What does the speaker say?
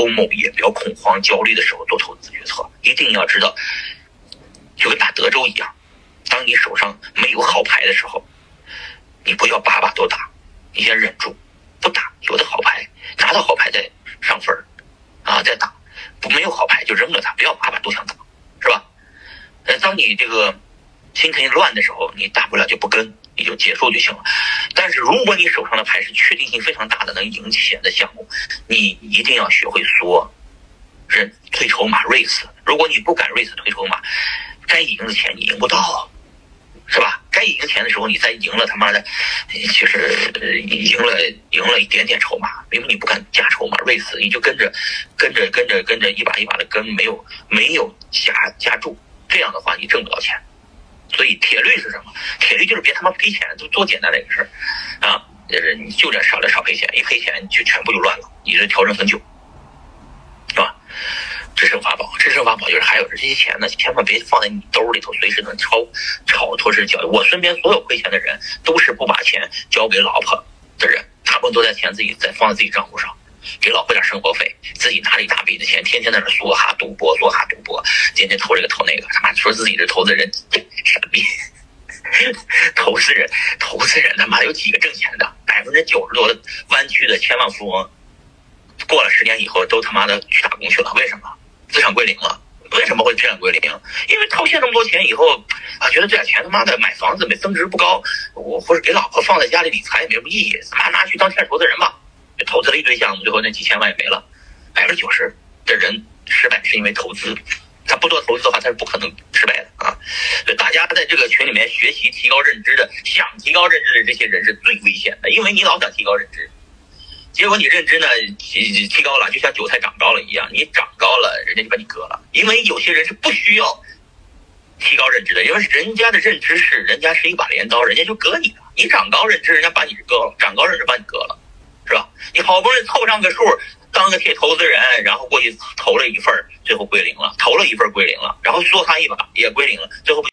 FOMO 也不要恐慌焦虑的时候做投资决策，一定要知道，就跟打德州一样，当你手上没有好牌的时候，你不要把把都打，你先忍住，不打，有的好牌拿到好牌再上分儿，啊，再打，不没有好牌就扔了它，不要把把都想打，是吧？呃，当你这个心情乱的时候，你大不了就不跟，你就结束就行了。但是如果你手上的牌是确定性非常大的能赢钱的项目，你一定要学会缩，认推筹码 race。如果你不敢 race 推筹码，该赢的钱你赢不到，是吧？该赢钱的时候你再赢了，他妈的，其实赢了赢了一点点筹码，因为你不敢加筹码 race，你就跟着跟着跟着跟着一把一把的跟，没有没有加加注，这样的话你挣不到钱。所以铁律是什么？铁律就是别他妈赔钱，就多简单的一个事儿啊！就是你就这少了少赔钱，一赔钱就全部就乱了，你这调整很久，是吧？制胜法宝，制胜法宝就是还有这些钱呢，千万别放在你兜里头，随时能超超脱身交易。我身边所有亏钱的人，都是不把钱交给老婆的人，大部分都在钱自己在放在自己账户上。给老婆点生活费，自己拿了一大笔的钱，天天在那梭哈赌博，梭哈赌博，天天投这个投那个，他妈说自己是投资人，投资人，投资人他妈有几个挣钱的？百分之九十多的湾区的千万富翁，过了十年以后都他妈的去打工去了，为什么？资产归零了。为什么会资产归零？因为套现那么多钱以后啊，觉得这点钱他妈的买房子没增值不高，我或者给老婆放在家里理财也没什么意义，他妈拿去当天使投资人吧。投资了一堆项目，最后那几千万也没了。百分之九十的人失败是因为投资，他不做投资的话，他是不可能失败的！大家在这个群里面学习提高认知的，想提高认知的这些人是最危险的，因为你老想提高认知，结果你认知呢提提高了，就像韭菜长高了一样，你长高了，人家就把你割了。因为有些人是不需要提高认知的，因为人家的认知是人家是一把镰刀，人家就割你了。你长高认知，人家把你割了；长高认知把你割了。是吧？你好不容易凑上个数，当个铁投资人，然后过去投了一份，最后归零了；投了一份归零了，然后说他一把也归零了，最后。